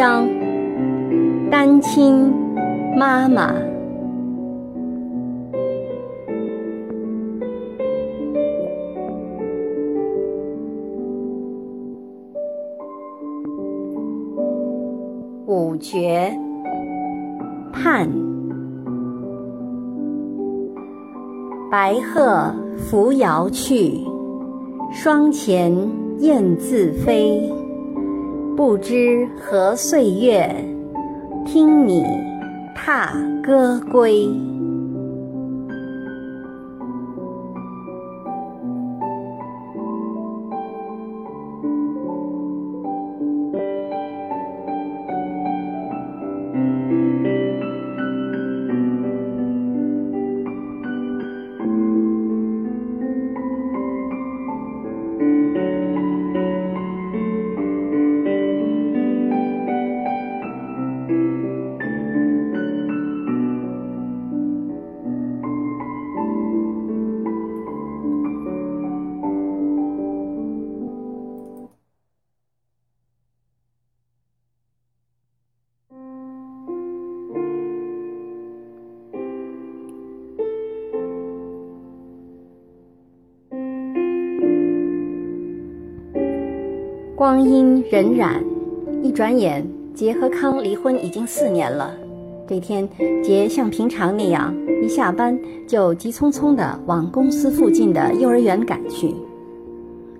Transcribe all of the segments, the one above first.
章：单亲妈妈。五绝盼，白鹤扶摇去，霜前燕自飞。不知何岁月，听你踏歌归。光阴荏苒，一转眼，杰和康离婚已经四年了。这天，杰像平常那样，一下班就急匆匆地往公司附近的幼儿园赶去。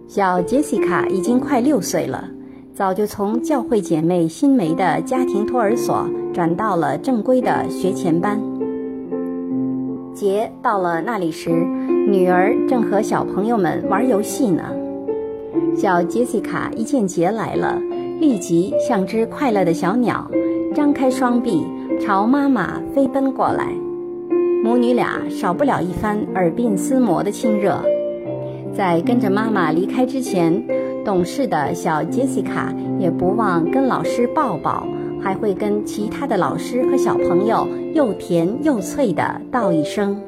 小杰西卡已经快六岁了，早就从教会姐妹新梅的家庭托儿所转到了正规的学前班。杰到了那里时，女儿正和小朋友们玩游戏呢。小杰西卡一见杰来了，立即像只快乐的小鸟，张开双臂朝妈妈飞奔过来。母女俩少不了一番耳鬓厮磨的亲热。在跟着妈妈离开之前，懂事的小杰西卡也不忘跟老师抱抱，还会跟其他的老师和小朋友又甜又脆的道一声。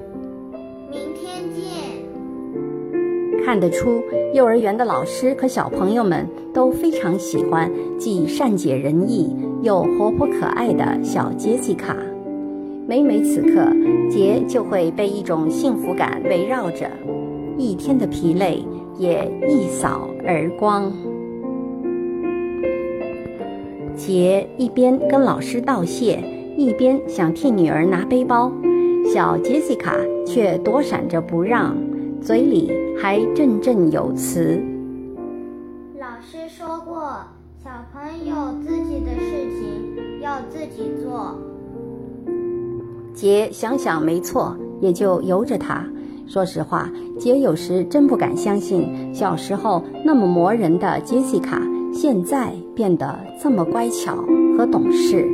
看得出，幼儿园的老师和小朋友们都非常喜欢既善解人意又活泼可爱的小杰西卡。每每此刻，杰就会被一种幸福感围绕着，一天的疲累也一扫而光。杰一边跟老师道谢，一边想替女儿拿背包，小杰西卡却躲闪着不让。嘴里还振振有词。老师说过，小朋友自己的事情要自己做。杰想想没错，也就由着他。说实话，杰有时真不敢相信，小时候那么磨人的杰西卡，现在变得这么乖巧和懂事。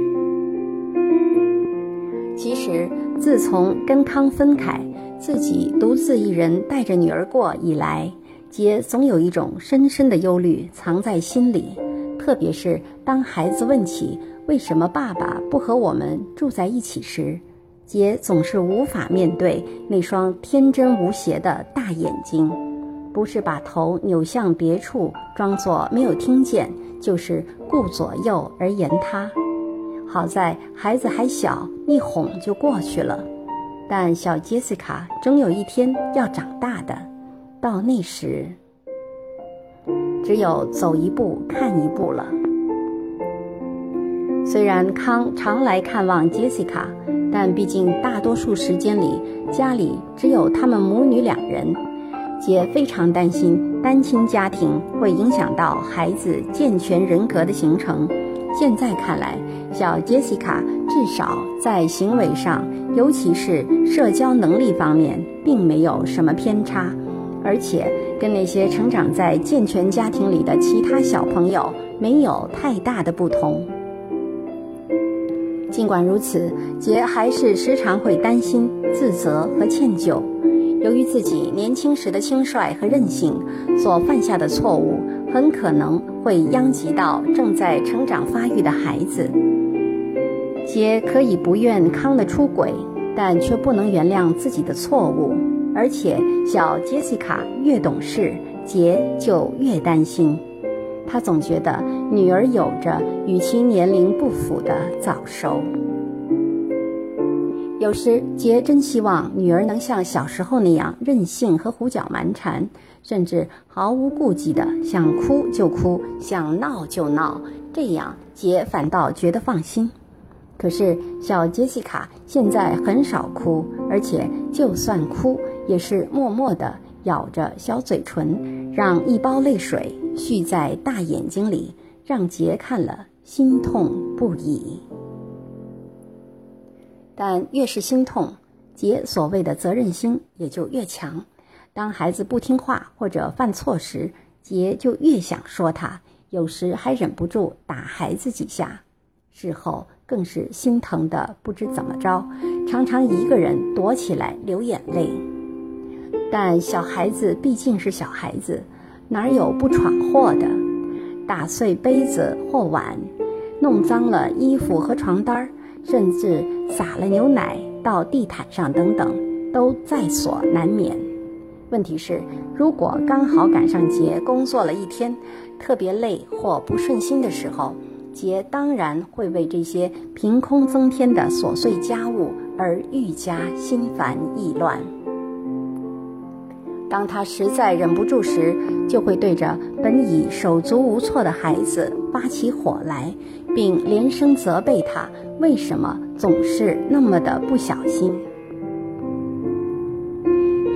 其实，自从跟康分开。自己独自一人带着女儿过以来，杰总有一种深深的忧虑藏在心里。特别是当孩子问起为什么爸爸不和我们住在一起时，杰总是无法面对那双天真无邪的大眼睛，不是把头扭向别处装作没有听见，就是顾左右而言他。好在孩子还小，一哄就过去了。但小杰西卡终有一天要长大的，到那时，只有走一步看一步了。虽然康常来看望杰西卡，但毕竟大多数时间里家里只有他们母女两人，杰非常担心单亲家庭会影响到孩子健全人格的形成，现在看来，小杰西卡至少在行为上，尤其是社交能力方面，并没有什么偏差，而且跟那些成长在健全家庭里的其他小朋友没有太大的不同。尽管如此，杰还是时常会担心、自责和歉疚。由于自己年轻时的轻率和任性，所犯下的错误很可能会殃及到正在成长发育的孩子。杰可以不愿康的出轨，但却不能原谅自己的错误。而且，小杰西卡越懂事，杰就越担心。他总觉得女儿有着与其年龄不符的早熟。有时，杰真希望女儿能像小时候那样任性和胡搅蛮缠，甚至毫无顾忌的想哭就哭，想闹就闹，这样杰反倒觉得放心。可是，小杰西卡现在很少哭，而且就算哭，也是默默地咬着小嘴唇，让一包泪水蓄在大眼睛里，让杰看了心痛不已。但越是心痛，杰所谓的责任心也就越强。当孩子不听话或者犯错时，杰就越想说他，有时还忍不住打孩子几下。事后更是心疼的不知怎么着，常常一个人躲起来流眼泪。但小孩子毕竟是小孩子，哪有不闯祸的？打碎杯子或碗，弄脏了衣服和床单。甚至洒了牛奶到地毯上等等，都在所难免。问题是，如果刚好赶上杰工作了一天，特别累或不顺心的时候，杰当然会为这些凭空增添的琐碎家务而愈加心烦意乱。当他实在忍不住时，就会对着本已手足无措的孩子发起火来，并连声责备他为什么总是那么的不小心。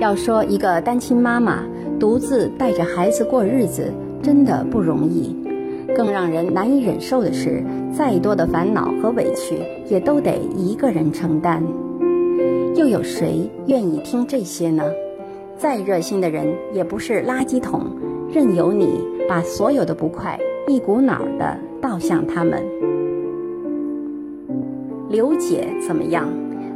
要说一个单亲妈妈独自带着孩子过日子，真的不容易。更让人难以忍受的是，再多的烦恼和委屈，也都得一个人承担。又有谁愿意听这些呢？再热心的人也不是垃圾桶，任由你把所有的不快一股脑的倒向他们。刘姐怎么样？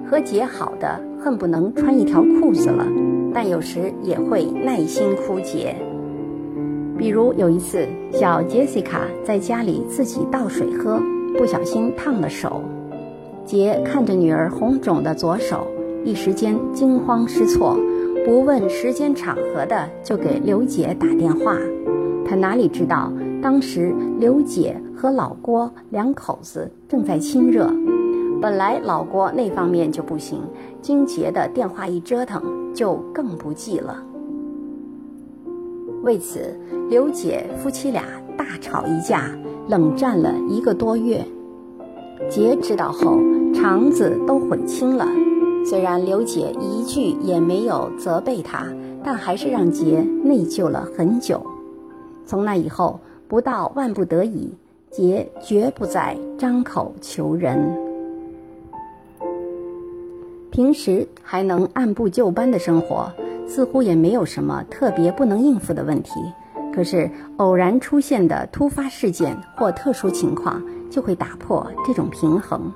和姐好的恨不能穿一条裤子了，但有时也会耐心枯竭。比如有一次，小杰西卡在家里自己倒水喝，不小心烫了手。杰看着女儿红肿的左手，一时间惊慌失措。不问时间场合的就给刘姐打电话，他哪里知道当时刘姐和老郭两口子正在亲热，本来老郭那方面就不行，经杰的电话一折腾就更不济了。为此，刘姐夫妻俩大吵一架，冷战了一个多月。杰知道后，肠子都悔青了。虽然刘姐一句也没有责备他，但还是让杰内疚了很久。从那以后，不到万不得已，杰绝不再张口求人。平时还能按部就班的生活，似乎也没有什么特别不能应付的问题。可是偶然出现的突发事件或特殊情况，就会打破这种平衡。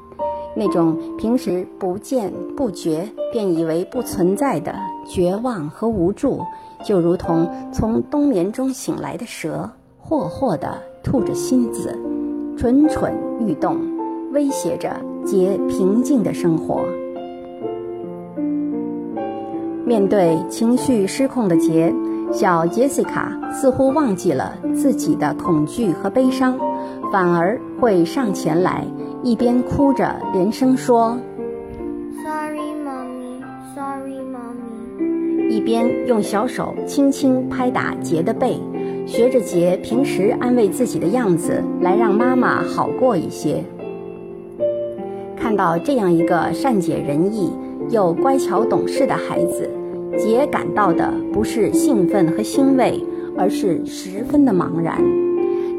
那种平时不见不觉便以为不存在的绝望和无助，就如同从冬眠中醒来的蛇，霍霍地吐着芯子，蠢蠢欲动，威胁着杰平静的生活。面对情绪失控的杰，小杰西卡似乎忘记了自己的恐惧和悲伤，反而会上前来。一边哭着连声说：“Sorry, mommy. Sorry, mommy。”一边用小手轻轻拍打杰的背，学着杰平时安慰自己的样子，来让妈妈好过一些。看到这样一个善解人意又乖巧懂事的孩子，杰感到的不是兴奋和欣慰，而是十分的茫然。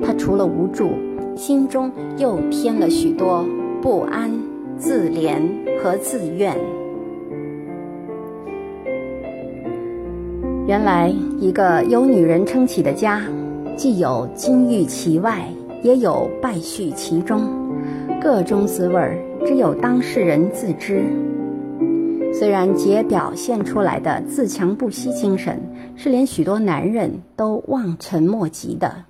他除了无助。心中又添了许多不安、自怜和自怨。原来，一个由女人撑起的家，既有金玉其外，也有败絮其中，各种滋味只有当事人自知。虽然杰表现出来的自强不息精神，是连许多男人都望尘莫及的。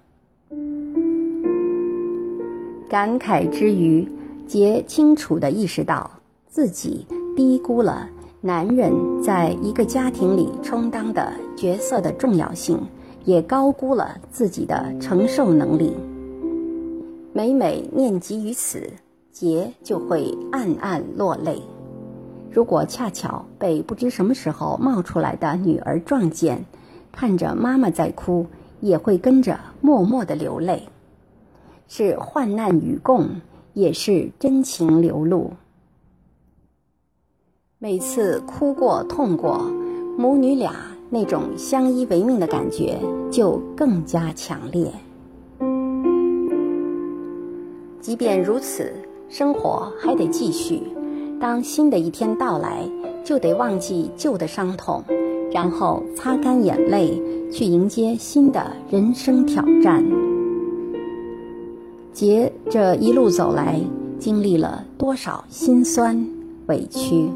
感慨之余，杰清楚地意识到自己低估了男人在一个家庭里充当的角色的重要性，也高估了自己的承受能力。每每念及于此，杰就会暗暗落泪。如果恰巧被不知什么时候冒出来的女儿撞见，看着妈妈在哭，也会跟着默默的流泪。是患难与共，也是真情流露。每次哭过、痛过，母女俩那种相依为命的感觉就更加强烈。即便如此，生活还得继续。当新的一天到来，就得忘记旧的伤痛，然后擦干眼泪，去迎接新的人生挑战。杰这一路走来，经历了多少心酸、委屈、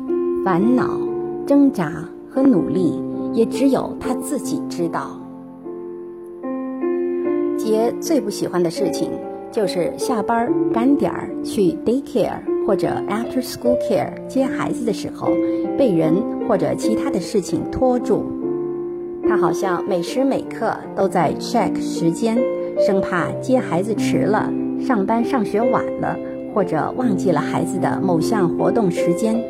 烦恼、挣扎和努力，也只有他自己知道。杰最不喜欢的事情，就是下班赶点儿去 daycare 或者 after school care 接孩子的时候，被人或者其他的事情拖住。他好像每时每刻都在 check 时间，生怕接孩子迟了。上班上学晚了，或者忘记了孩子的某项活动时间，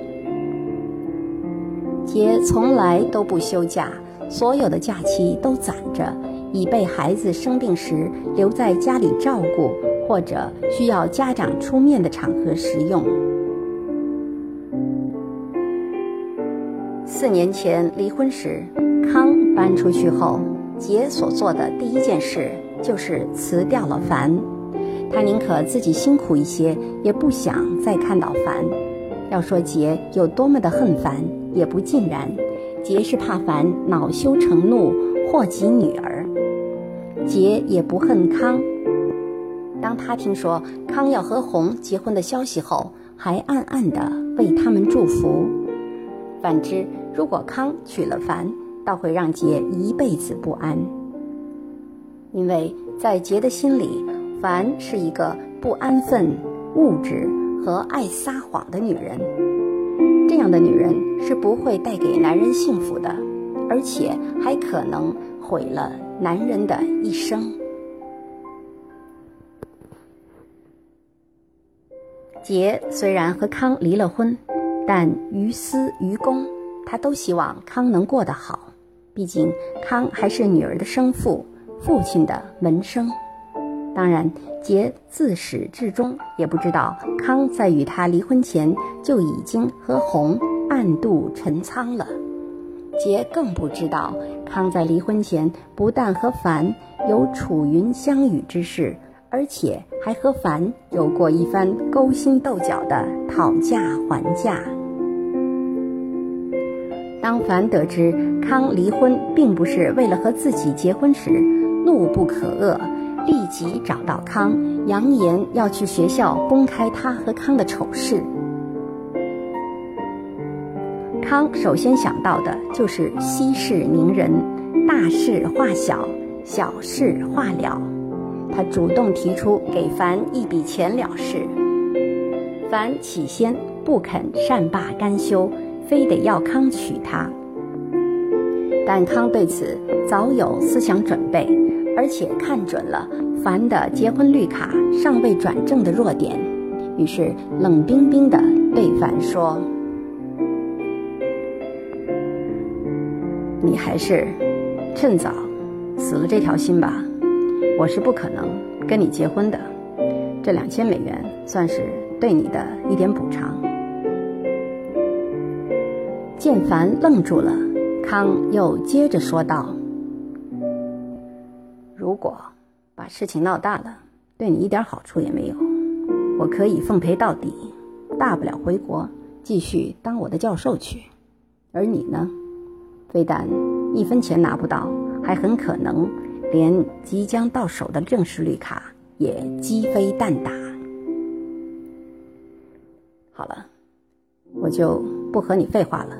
杰从来都不休假，所有的假期都攒着，以备孩子生病时留在家里照顾，或者需要家长出面的场合使用。四年前离婚时，康搬出去后，杰所做的第一件事就是辞掉了凡。他宁可自己辛苦一些，也不想再看到凡。要说杰有多么的恨凡，也不尽然。杰是怕凡恼羞成怒，祸及女儿。杰也不恨康。当他听说康要和红结婚的消息后，还暗暗的为他们祝福。反之，如果康娶了凡，倒会让杰一辈子不安。因为在杰的心里。凡是一个不安分、物质和爱撒谎的女人，这样的女人是不会带给男人幸福的，而且还可能毁了男人的一生。杰虽然和康离了婚，但于私于公，他都希望康能过得好。毕竟康还是女儿的生父，父亲的门生。当然，杰自始至终也不知道康在与他离婚前就已经和红暗度陈仓了。杰更不知道康在离婚前不但和凡有楚云相与之事，而且还和凡有过一番勾心斗角的讨价还价。当凡得知康离婚并不是为了和自己结婚时，怒不可遏。立即找到康，扬言要去学校公开他和康的丑事。康首先想到的就是息事宁人，大事化小，小事化了。他主动提出给凡一笔钱了事。凡起先不肯善罢甘休，非得要康娶她。但康对此早有思想准备。而且看准了凡的结婚绿卡尚未转正的弱点，于是冷冰冰地对凡说：“你还是趁早死了这条心吧。我是不可能跟你结婚的。这两千美元算是对你的一点补偿。”建凡愣住了，康又接着说道。如果把事情闹大了，对你一点好处也没有。我可以奉陪到底，大不了回国继续当我的教授去。而你呢，非但一分钱拿不到，还很可能连即将到手的正式绿卡也鸡飞蛋打。好了，我就不和你废话了，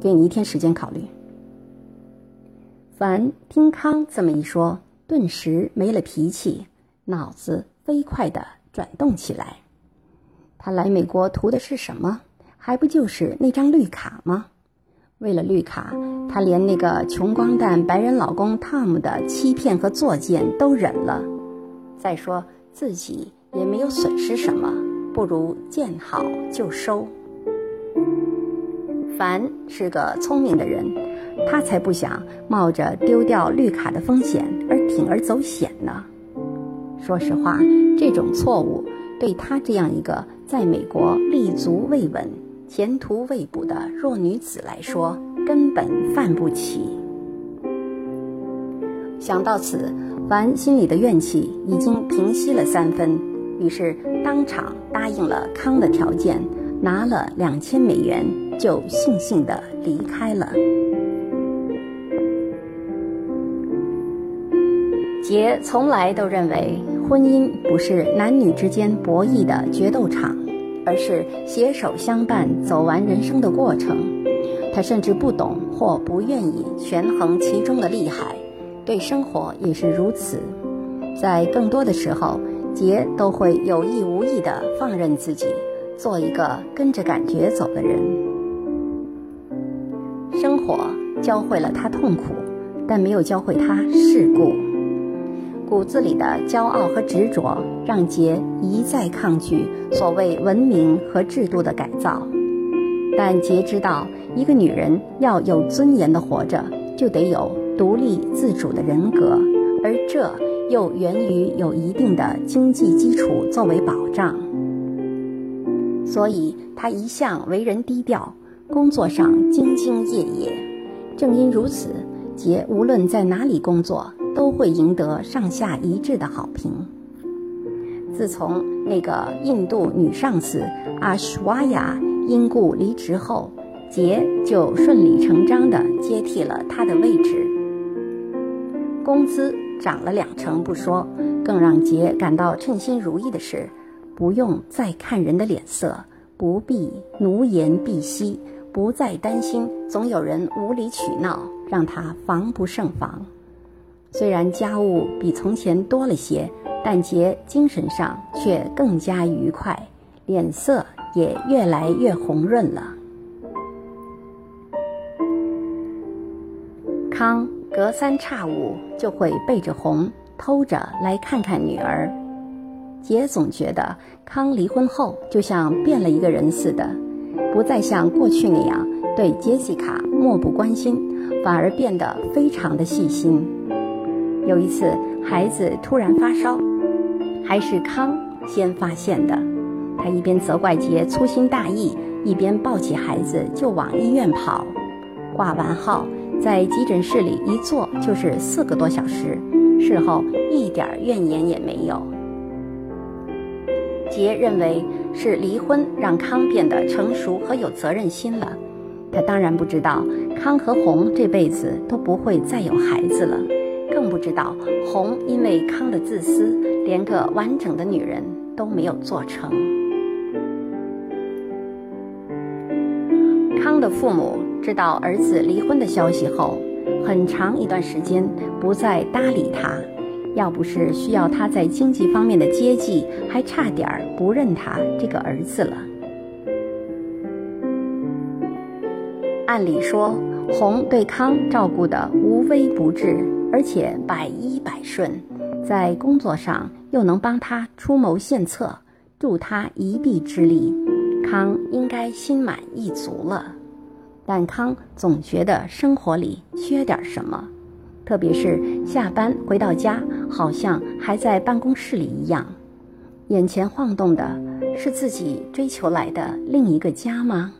给你一天时间考虑。凡听康这么一说，顿时没了脾气，脑子飞快地转动起来。他来美国图的是什么？还不就是那张绿卡吗？为了绿卡，他连那个穷光蛋白人老公汤姆的欺骗和作践都忍了。再说自己也没有损失什么，不如见好就收。凡是个聪明的人，他才不想冒着丢掉绿卡的风险而铤而走险呢。说实话，这种错误对他这样一个在美国立足未稳。前途未卜的弱女子来说，根本犯不起。想到此，凡心里的怨气已经平息了三分，于是当场答应了康的条件，拿了两千美元，就悻悻地离开了。杰从来都认为，婚姻不是男女之间博弈的决斗场。而是携手相伴走完人生的过程。他甚至不懂或不愿意权衡其中的利害，对生活也是如此。在更多的时候，杰都会有意无意地放任自己，做一个跟着感觉走的人。生活教会了他痛苦，但没有教会他世故。骨子里的骄傲和执着，让杰一再抗拒所谓文明和制度的改造。但杰知道，一个女人要有尊严的活着，就得有独立自主的人格，而这又源于有一定的经济基础作为保障。所以，他一向为人低调，工作上兢兢业业。正因如此，杰无论在哪里工作。都会赢得上下一致的好评。自从那个印度女上司阿什瓦雅因故离职后，杰就顺理成章地接替了她的位置。工资涨了两成不说，更让杰感到称心如意的是，不用再看人的脸色，不必奴颜婢膝，不再担心总有人无理取闹，让他防不胜防。虽然家务比从前多了些，但杰精神上却更加愉快，脸色也越来越红润了。康隔三差五就会背着红偷着来看看女儿，杰总觉得康离婚后就像变了一个人似的，不再像过去那样对杰西卡漠不关心，反而变得非常的细心。有一次，孩子突然发烧，还是康先发现的。他一边责怪杰粗心大意，一边抱起孩子就往医院跑。挂完号，在急诊室里一坐就是四个多小时，事后一点怨言也没有。杰认为是离婚让康变得成熟和有责任心了。他当然不知道，康和红这辈子都不会再有孩子了。更不知道，红因为康的自私，连个完整的女人都没有做成。康的父母知道儿子离婚的消息后，很长一段时间不再搭理他。要不是需要他在经济方面的接济，还差点不认他这个儿子了。按理说，红对康照顾的无微不至。而且百依百顺，在工作上又能帮他出谋献策，助他一臂之力，康应该心满意足了。但康总觉得生活里缺点什么，特别是下班回到家，好像还在办公室里一样。眼前晃动的是自己追求来的另一个家吗？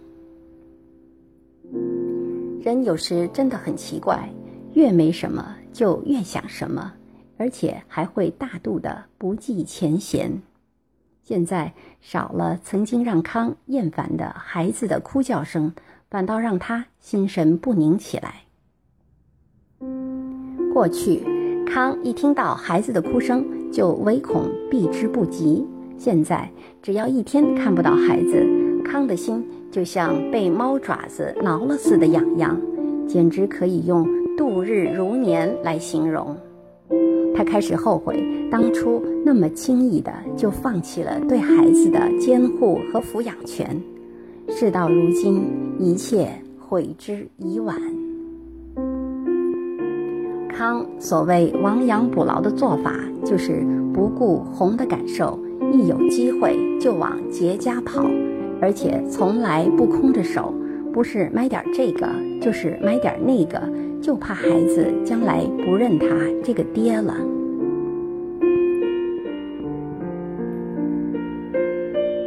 人有时真的很奇怪，越没什么。就越想什么，而且还会大度的不计前嫌。现在少了曾经让康厌烦的孩子的哭叫声，反倒让他心神不宁起来。过去，康一听到孩子的哭声就唯恐避之不及。现在，只要一天看不到孩子，康的心就像被猫爪子挠了似的痒痒，简直可以用度日如年来形容。他开始后悔当初那么轻易的就放弃了对孩子的监护和抚养权。事到如今，一切悔之已晚。康所谓亡羊补牢的做法，就是不顾红的感受，一有机会就往杰家跑，而且从来不空着手，不是买点这个，就是买点那个，就怕孩子将来不认他这个爹了。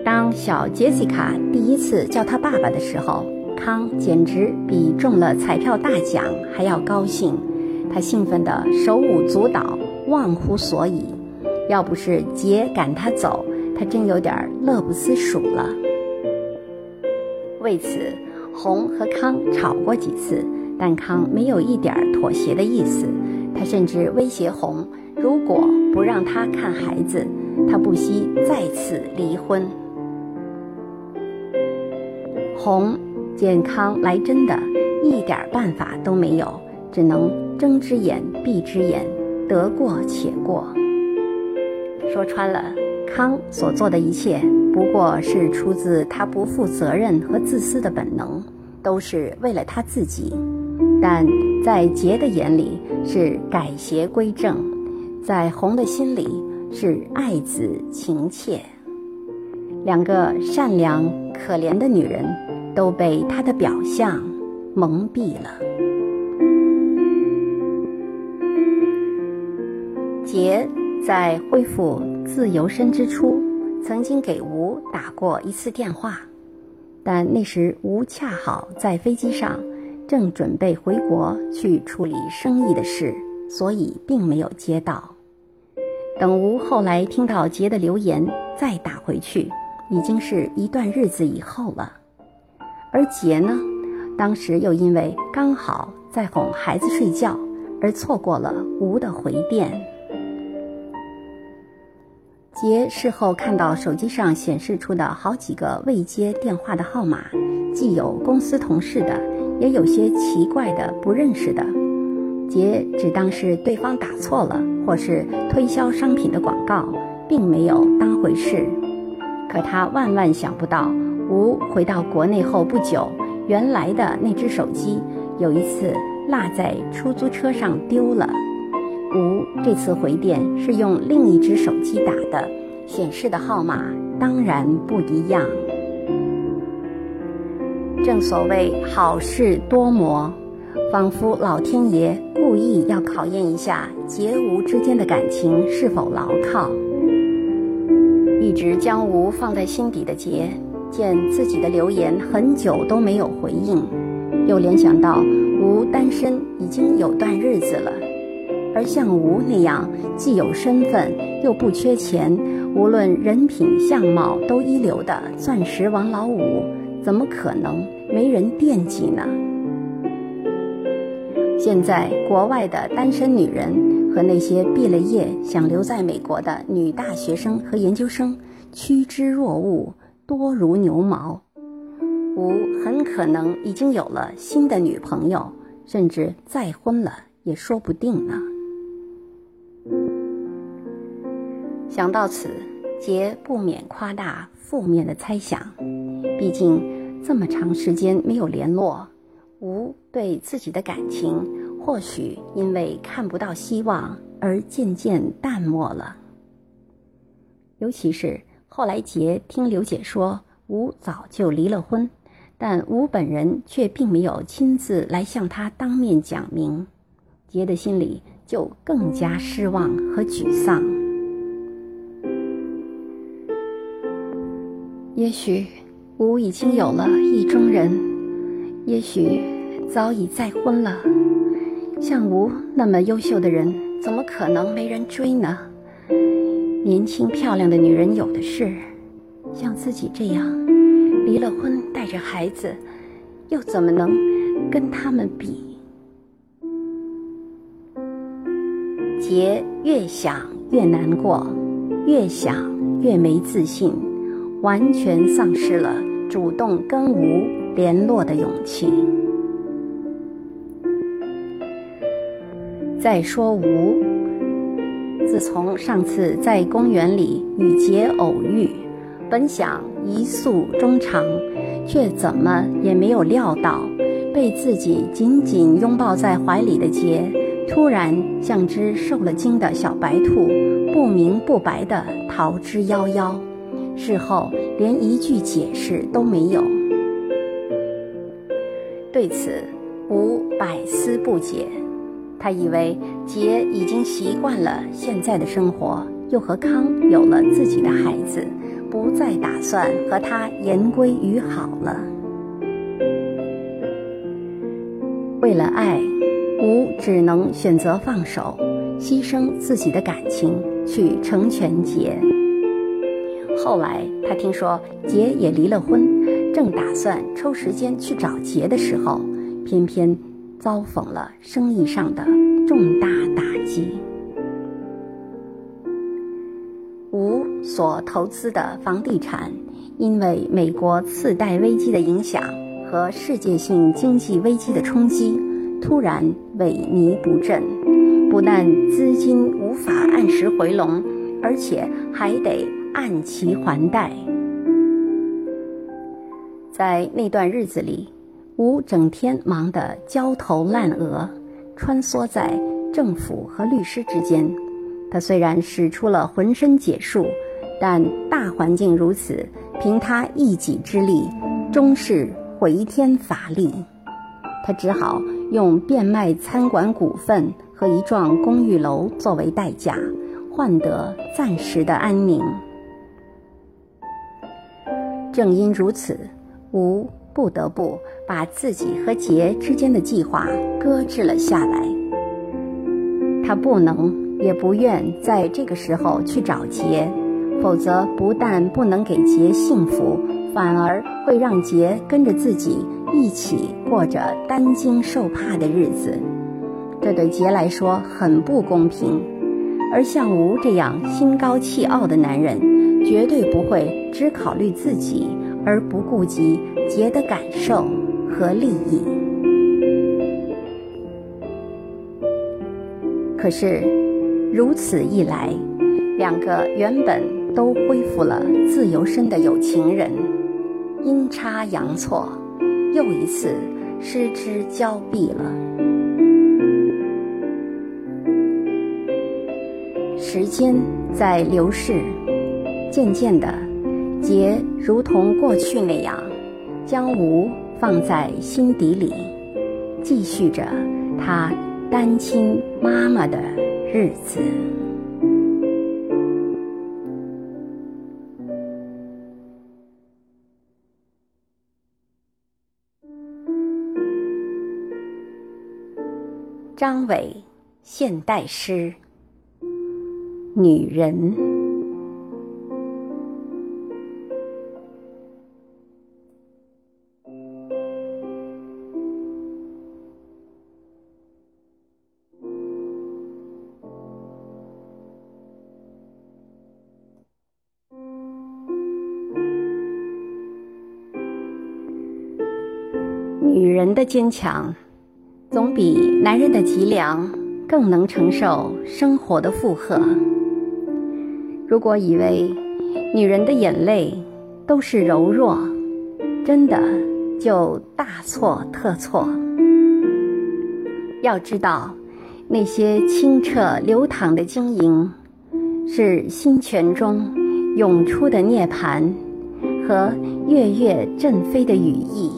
当小杰西卡第一次叫他爸爸的时候，康简直比中了彩票大奖还要高兴。他兴奋得手舞足蹈，忘乎所以。要不是杰赶他走，他真有点乐不思蜀了。为此，红和康吵过几次，但康没有一点妥协的意思。他甚至威胁红，如果不让他看孩子，他不惜再次离婚。红见康来真的，一点办法都没有，只能。睁只眼闭只眼，得过且过。说穿了，康所做的一切不过是出自他不负责任和自私的本能，都是为了他自己。但在杰的眼里是改邪归正，在红的心里是爱子情切。两个善良可怜的女人都被他的表象蒙蔽了。杰在恢复自由身之初，曾经给吴打过一次电话，但那时吴恰好在飞机上，正准备回国去处理生意的事，所以并没有接到。等吴后来听到杰的留言，再打回去，已经是一段日子以后了。而杰呢，当时又因为刚好在哄孩子睡觉，而错过了吴的回电。杰事后看到手机上显示出的好几个未接电话的号码，既有公司同事的，也有些奇怪的不认识的。杰只当是对方打错了，或是推销商品的广告，并没有当回事。可他万万想不到，吴回到国内后不久，原来的那只手机有一次落在出租车上丢了。吴这次回电是用另一只手机打的，显示的号码当然不一样。正所谓好事多磨，仿佛老天爷故意要考验一下杰吴之间的感情是否牢靠。一直将吴放在心底的杰，见自己的留言很久都没有回应，又联想到吴单身已经有段日子了。而像吴那样既有身份又不缺钱，无论人品相貌都一流的钻石王老五，怎么可能没人惦记呢？现在国外的单身女人和那些毕了业想留在美国的女大学生和研究生趋之若鹜，多如牛毛。吴很可能已经有了新的女朋友，甚至再婚了也说不定呢。想到此，杰不免夸大负面的猜想。毕竟这么长时间没有联络，吴对自己的感情或许因为看不到希望而渐渐淡漠了。尤其是后来，杰听刘姐说吴早就离了婚，但吴本人却并没有亲自来向他当面讲明，杰的心里就更加失望和沮丧。也许吴已经有了意中人，也许早已再婚了。像吴那么优秀的人，怎么可能没人追呢？年轻漂亮的女人有的是，像自己这样离了婚带着孩子，又怎么能跟他们比？杰越想越难过，越想越没自信，完全丧失了主动跟吴联络的勇气。再说吴，自从上次在公园里与杰偶遇，本想一诉衷肠，却怎么也没有料到，被自己紧紧拥抱在怀里的杰，突然像只受了惊的小白兔，不明不白地逃之夭夭，事后连一句解释都没有。对此，吴百思不解。他以为杰已经习惯了现在的生活，又和康有了自己的孩子，不再打算和他言归于好了。为了爱，吴只能选择放手，牺牲自己的感情去成全杰。后来他听说杰也离了婚，正打算抽时间去找杰的时候，偏偏。遭逢了生意上的重大打击。吴所投资的房地产，因为美国次贷危机的影响和世界性经济危机的冲击，突然萎靡不振，不但资金无法按时回笼，而且还得按期还贷。在那段日子里。吴整天忙得焦头烂额，穿梭在政府和律师之间。他虽然使出了浑身解数，但大环境如此，凭他一己之力，终是回天乏力。他只好用变卖餐馆股份和一幢公寓楼作为代价，换得暂时的安宁。正因如此，吴。不得不把自己和杰之间的计划搁置了下来。他不能也不愿在这个时候去找杰，否则不但不能给杰幸福，反而会让杰跟着自己一起过着担惊受怕的日子。这对杰来说很不公平。而像吴这样心高气傲的男人，绝对不会只考虑自己。而不顾及杰的感受和利益。可是，如此一来，两个原本都恢复了自由身的有情人，阴差阳错，又一次失之交臂了。时间在流逝，渐渐的。杰如同过去那样，将无放在心底里，继续着他单亲妈妈的日子。张伟，现代诗，女人。坚强，总比男人的脊梁更能承受生活的负荷。如果以为女人的眼泪都是柔弱，真的就大错特错。要知道，那些清澈流淌的晶莹，是心泉中涌出的涅槃和跃跃振飞的羽翼。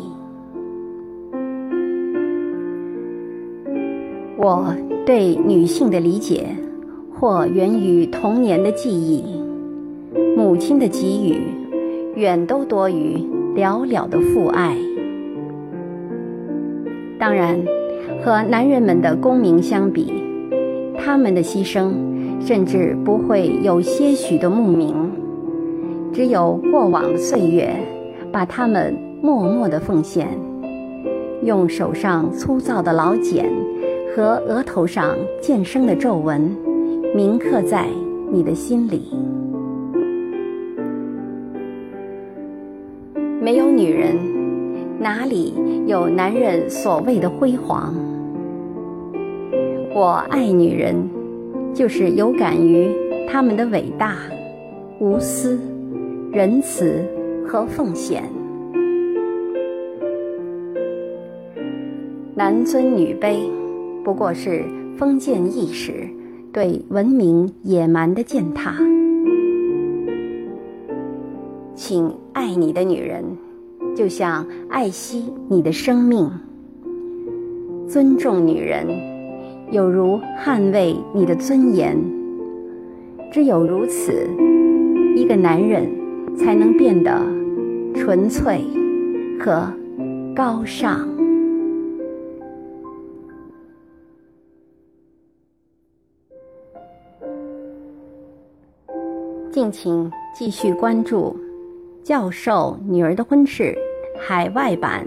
我对女性的理解，或源于童年的记忆。母亲的给予，远都多于寥寥的父爱。当然，和男人们的功名相比，他们的牺牲，甚至不会有些许的慕名，只有过往的岁月，把他们默默的奉献，用手上粗糙的老茧和额头上渐生的皱纹，铭刻在你的心里。没有女人，哪里有男人所谓的辉煌？我爱女人，就是有感于她们的伟大、无私、仁慈和奉献。男尊女卑，不过是封建意识对文明野蛮的践踏。请爱你的女人，就像爱惜你的生命。尊重女人。有如捍卫你的尊严，只有如此，一个男人才能变得纯粹和高尚。敬请继续关注《教授女儿的婚事》海外版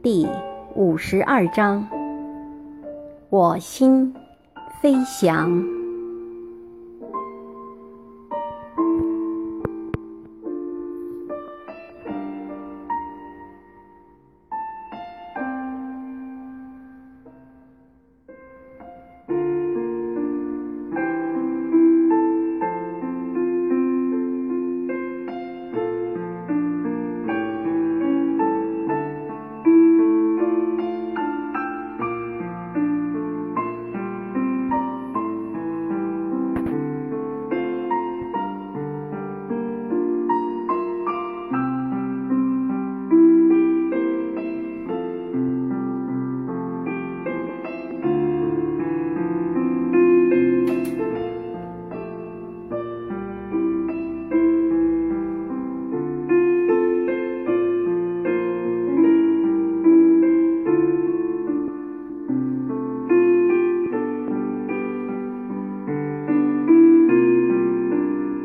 第五十二章。我心飞翔。